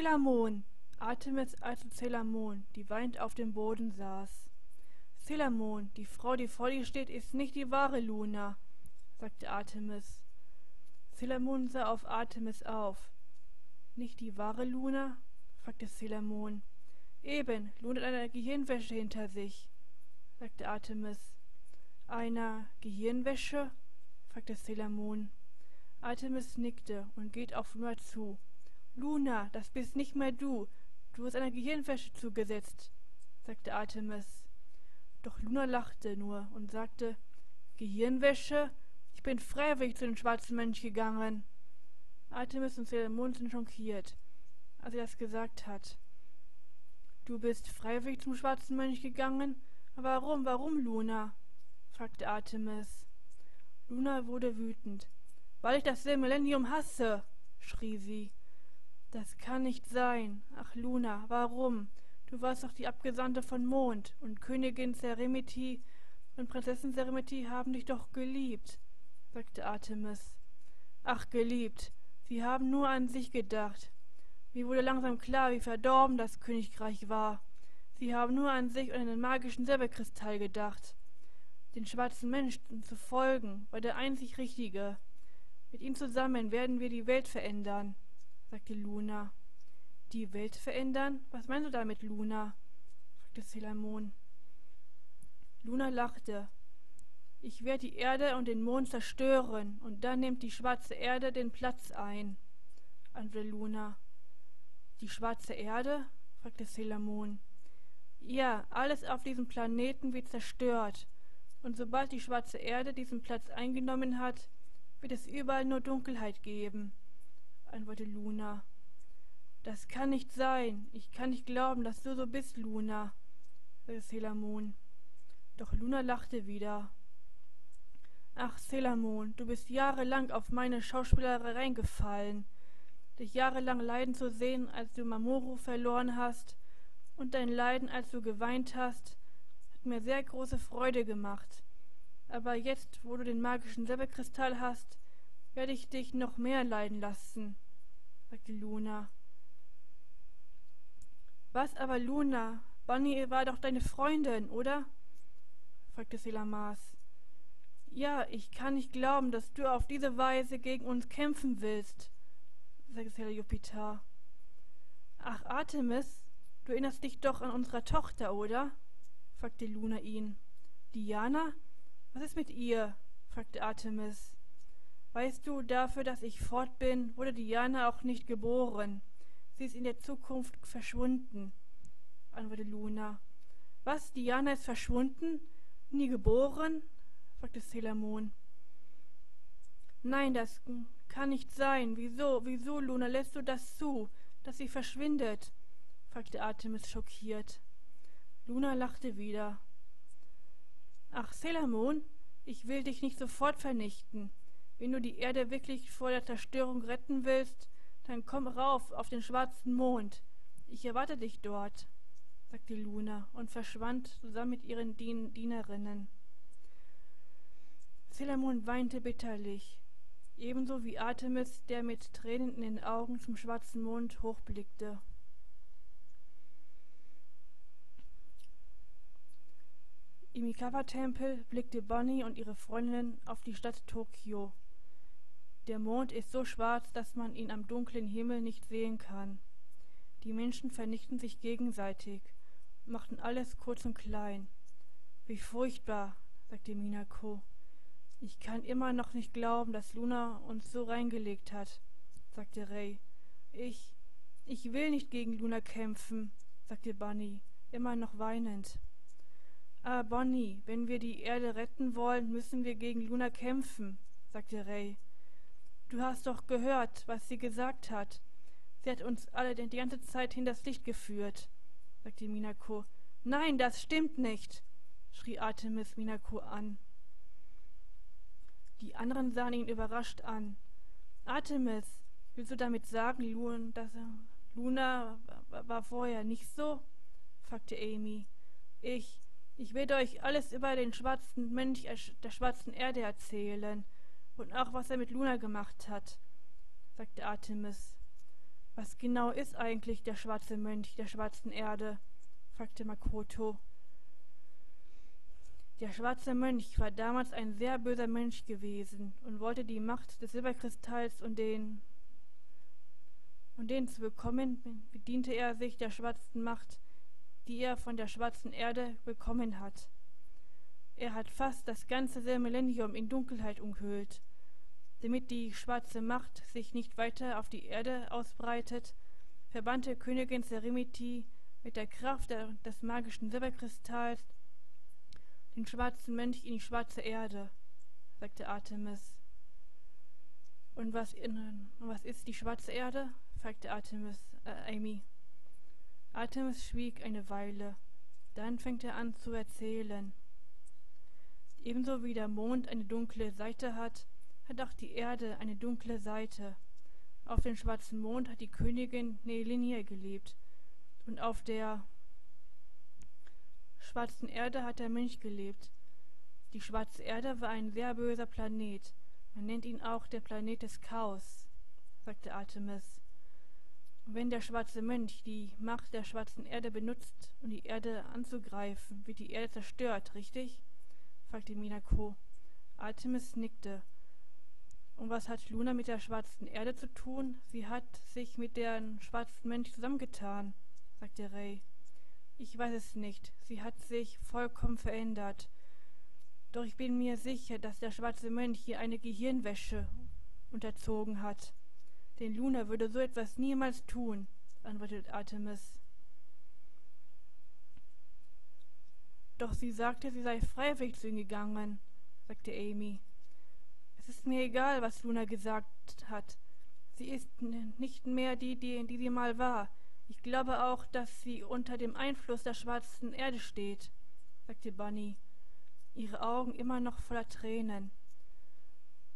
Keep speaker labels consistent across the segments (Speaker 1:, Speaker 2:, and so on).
Speaker 1: Selamon! Artemis also Selamon, die weinend auf dem Boden saß. Selamon, die Frau, die vor dir steht, ist nicht die wahre Luna, sagte Artemis. Selamon sah auf Artemis auf. Nicht die wahre Luna? fragte Selamon. Eben, Luna hat eine Gehirnwäsche hinter sich, sagte Artemis. Einer Gehirnwäsche? fragte Selamon. Artemis nickte und geht auf Luna zu. Luna, das bist nicht mehr du. Du hast einer Gehirnwäsche zugesetzt, sagte Artemis. Doch Luna lachte nur und sagte, Gehirnwäsche? Ich bin freiwillig zu dem schwarzen Mönch gegangen. Artemis und Selamon sind schockiert, als er das gesagt hat. Du bist freiwillig zum schwarzen Mönch gegangen? Warum, warum, Luna? fragte Artemis. Luna wurde wütend. Weil ich das Millennium hasse, schrie sie. Das kann nicht sein. Ach, Luna, warum? Du warst doch die Abgesandte von Mond, und Königin Seremiti und Prinzessin Seremiti haben dich doch geliebt, sagte Artemis. Ach, geliebt, sie haben nur an sich gedacht. Mir wurde langsam klar, wie verdorben das Königreich war. Sie haben nur an sich und an den magischen Silberkristall gedacht. Den schwarzen Menschen zu folgen war der einzig Richtige. Mit ihm zusammen werden wir die Welt verändern, sagte Luna. Die Welt verändern? Was meinst du damit, Luna? fragte Selamon. Luna lachte. Ich werde die Erde und den Mond zerstören, und dann nimmt die schwarze Erde den Platz ein, antwortete Luna. Die schwarze Erde? fragte Selamon. Ja, alles auf diesem Planeten wird zerstört, und sobald die schwarze Erde diesen Platz eingenommen hat, wird es überall nur Dunkelheit geben, antwortete Luna. Das kann nicht sein. Ich kann nicht glauben, dass du so bist, Luna, sagte Selamon. Doch Luna lachte wieder. Ach, Selamon, du bist jahrelang auf meine Schauspielerei reingefallen. Dich jahrelang leiden zu sehen, als du Mamoru verloren hast, und dein Leiden, als du geweint hast, hat mir sehr große Freude gemacht. Aber jetzt, wo du den magischen Silberkristall hast, werde ich dich noch mehr leiden lassen, sagte Luna. Was aber, Luna? Bunny war doch deine Freundin, oder? fragte Selamas. Ja, ich kann nicht glauben, dass du auf diese Weise gegen uns kämpfen willst, sagte Seleopita. Ach, Artemis, du erinnerst dich doch an unsere Tochter, oder? fragte Luna ihn. Diana? Was ist mit ihr? fragte Artemis. Weißt du, dafür, dass ich fort bin, wurde Diana auch nicht geboren. Sie ist in der Zukunft verschwunden, antwortete Luna. Was, Diana ist verschwunden? Nie geboren? fragte Selamon. Nein, das kann nicht sein. Wieso, wieso, Luna, lässt du das zu, dass sie verschwindet? fragte Artemis schockiert. Luna lachte wieder. Ach, Selamon, ich will dich nicht sofort vernichten. Wenn du die Erde wirklich vor der Zerstörung retten willst, dann komm rauf auf den schwarzen Mond. Ich erwarte dich dort, sagte Luna und verschwand zusammen mit ihren Dien Dienerinnen. Selamon weinte bitterlich, ebenso wie Artemis, der mit Tränen in den Augen zum schwarzen Mond hochblickte. Im Mikawa-Tempel blickte Bonnie und ihre Freundinnen auf die Stadt Tokio. Der Mond ist so schwarz, dass man ihn am dunklen Himmel nicht sehen kann. Die Menschen vernichten sich gegenseitig, machten alles kurz und klein. Wie furchtbar, sagte Minako. Ich kann immer noch nicht glauben, dass Luna uns so reingelegt hat, sagte Ray. Ich, ich will nicht gegen Luna kämpfen, sagte Bunny, immer noch weinend. Ah, Bonnie, wenn wir die Erde retten wollen, müssen wir gegen Luna kämpfen, sagte Ray. Du hast doch gehört, was sie gesagt hat. Sie hat uns alle die ganze Zeit hinters Licht geführt, sagte Minako. Nein, das stimmt nicht, schrie Artemis Minako an. Die anderen sahen ihn überrascht an. Artemis, willst du damit sagen, Luna, dass Luna war vorher nicht so? fragte Amy. Ich, ich werde euch alles über den schwarzen Mönch der schwarzen Erde erzählen und auch was er mit Luna gemacht hat, sagte Artemis. Was genau ist eigentlich der schwarze Mönch der schwarzen Erde? fragte Makoto. Der schwarze Mönch war damals ein sehr böser Mönch gewesen und wollte die Macht des Silberkristalls und den und den zu bekommen, bediente er sich der schwarzen Macht, die er von der schwarzen Erde bekommen hat. Er hat fast das ganze Millennium in Dunkelheit umhüllt. Damit die schwarze Macht sich nicht weiter auf die Erde ausbreitet, verbannte Königin Serenity mit der Kraft der, des magischen Silberkristalls den schwarzen Mönch in die schwarze Erde, sagte Artemis. Und was, in, was ist die schwarze Erde? fragte Artemis, äh, Amy. Artemis schwieg eine Weile. Dann fängt er an zu erzählen. Ebenso wie der Mond eine dunkle Seite hat, hat auch die Erde eine dunkle Seite. Auf dem schwarzen Mond hat die Königin Neelinie gelebt und auf der schwarzen Erde hat der Mensch gelebt. Die schwarze Erde war ein sehr böser Planet. Man nennt ihn auch der Planet des Chaos, sagte Artemis. Und wenn der schwarze Mönch die Macht der schwarzen Erde benutzt, um die Erde anzugreifen, wird die Erde zerstört, richtig? fragte Minako. Artemis nickte. Und was hat Luna mit der schwarzen Erde zu tun? Sie hat sich mit dem schwarzen Mönch zusammengetan, sagte Ray. Ich weiß es nicht. Sie hat sich vollkommen verändert. Doch ich bin mir sicher, dass der schwarze Mönch hier eine Gehirnwäsche unterzogen hat. Denn Luna würde so etwas niemals tun, antwortet Artemis. Doch sie sagte, sie sei freiwillig zu ihm gegangen, sagte Amy. Ist mir egal, was Luna gesagt hat. Sie ist nicht mehr die, die, die sie mal war. Ich glaube auch, dass sie unter dem Einfluss der schwarzen Erde steht, sagte Bunny, ihre Augen immer noch voller Tränen.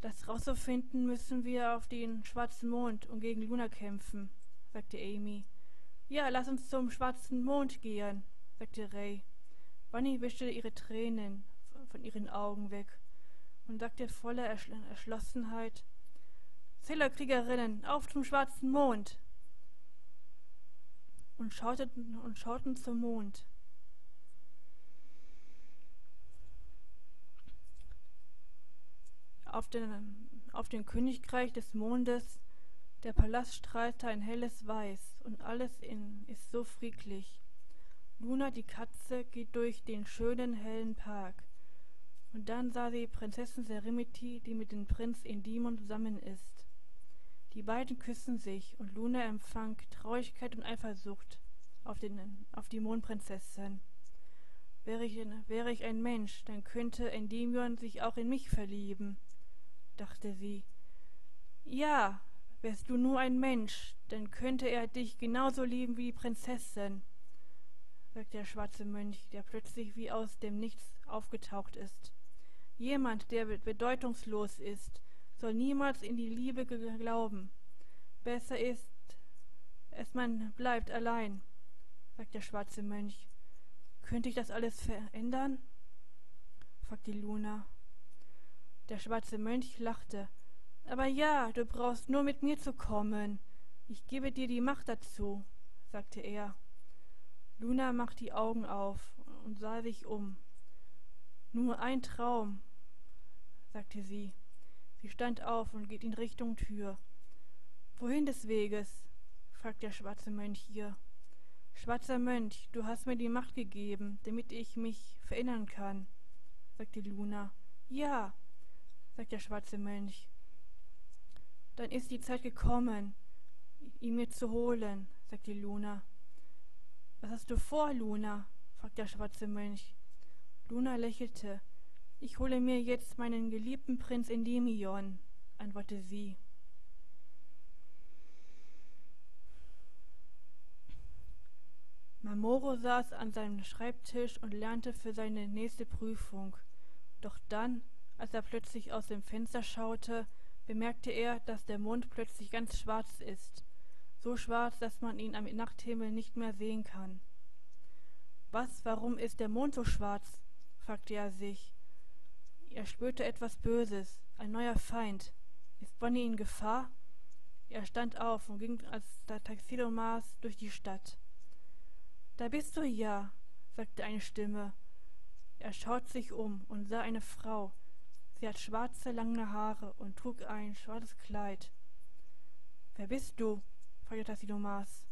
Speaker 1: Das rauszufinden müssen wir auf den schwarzen Mond und gegen Luna kämpfen, sagte Amy. Ja, lass uns zum schwarzen Mond gehen, sagte Ray. Bunny wischte ihre Tränen von ihren Augen weg und sagte voller Erschlossenheit Zählerkriegerinnen, auf zum schwarzen Mond und schauten, und schauten zum Mond. Auf den, auf dem Königreich des Mondes, der Palast strahlte ein helles Weiß, und alles in, ist so friedlich. Luna, die Katze, geht durch den schönen, hellen Park. Und dann sah sie Prinzessin Serenity, die mit dem Prinz Endymion zusammen ist. Die beiden küssen sich und Luna empfang Traurigkeit und Eifersucht auf, den, auf die Mondprinzessin. Wäre ich, wäre ich ein Mensch, dann könnte Endymion sich auch in mich verlieben, dachte sie. Ja, wärst du nur ein Mensch, dann könnte er dich genauso lieben wie die Prinzessin, sagte der schwarze Mönch, der plötzlich wie aus dem Nichts aufgetaucht ist. Jemand, der bedeutungslos ist, soll niemals in die Liebe glauben. Besser ist es, man bleibt allein, sagt der schwarze Mönch. Könnte ich das alles verändern? fragte Luna. Der schwarze Mönch lachte. Aber ja, du brauchst nur mit mir zu kommen. Ich gebe dir die Macht dazu, sagte er. Luna machte die Augen auf und sah sich um. Nur ein Traum, sagte sie. Sie stand auf und geht in Richtung Tür. Wohin des Weges? fragt der schwarze Mönch ihr. Schwarzer Mönch, du hast mir die Macht gegeben, damit ich mich verinnern kann, sagte Luna. Ja, sagt der schwarze Mönch. Dann ist die Zeit gekommen, ihn mir zu holen, sagte Luna. Was hast du vor, Luna? fragte der schwarze Mönch. Luna lächelte. Ich hole mir jetzt meinen geliebten Prinz Endymion, antwortete sie. Mamoro saß an seinem Schreibtisch und lernte für seine nächste Prüfung. Doch dann, als er plötzlich aus dem Fenster schaute, bemerkte er, dass der Mond plötzlich ganz schwarz ist, so schwarz, dass man ihn am Nachthimmel nicht mehr sehen kann. Was, warum ist der Mond so schwarz? Fragte er sich. Er spürte etwas Böses, ein neuer Feind. Ist Bonnie in Gefahr? Er stand auf und ging als der Taxidomaß durch die Stadt. Da bist du ja, sagte eine Stimme. Er schaut sich um und sah eine Frau. Sie hat schwarze, lange Haare und trug ein schwarzes Kleid. Wer bist du? fragte Tassilomas.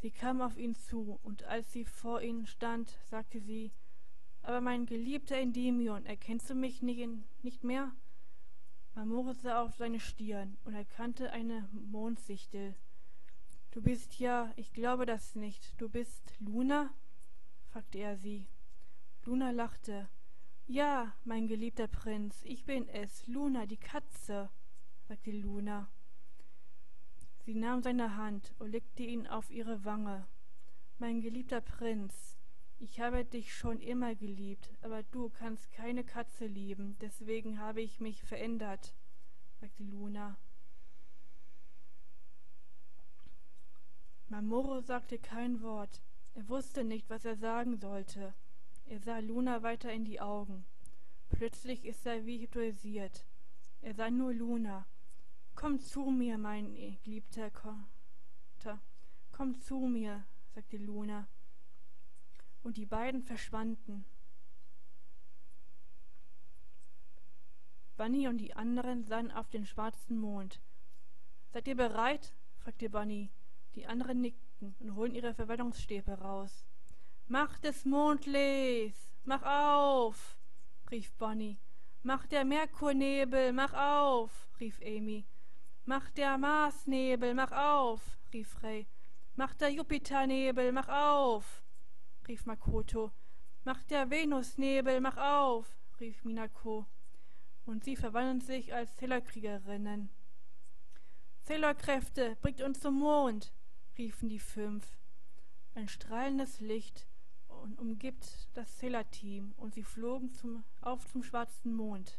Speaker 1: Sie kam auf ihn zu, und als sie vor ihm stand, sagte sie, aber mein geliebter Endymion, erkennst du mich nicht, nicht mehr? Marmore sah auf seine Stirn und erkannte eine Mondsichtel. Du bist ja, ich glaube das nicht, du bist Luna? fragte er sie. Luna lachte. Ja, mein geliebter Prinz, ich bin es, Luna, die Katze, sagte Luna. Sie nahm seine Hand und legte ihn auf ihre Wange. Mein geliebter Prinz, ich habe dich schon immer geliebt, aber du kannst keine Katze lieben, deswegen habe ich mich verändert, sagte Luna. Mamoro sagte kein Wort. Er wusste nicht, was er sagen sollte. Er sah Luna weiter in die Augen. Plötzlich ist er wie hypnotisiert. Er sah nur Luna. Komm zu mir, mein geliebter Kotter. Komm zu mir, sagte Luna. Und die beiden verschwanden. Bunny und die anderen sahen auf den schwarzen Mond. Seid ihr bereit? fragte Bunny. Die anderen nickten und holten ihre Verwaltungsstäbe raus. Mach des Mondlichs! Mach auf! rief Bonnie. Mach der Merkurnebel, mach auf! rief Amy. Mach der Marsnebel, mach auf! rief Ray. Mach der Jupiternebel, mach auf! Rief Makoto. Mach der Venusnebel, mach auf! rief Minako. Und sie verwandelten sich als Sailorkriegerinnen. Sailorkräfte, bringt uns zum Mond! riefen die fünf. Ein strahlendes Licht umgibt das Sailor-Team und sie flogen zum, auf zum schwarzen Mond.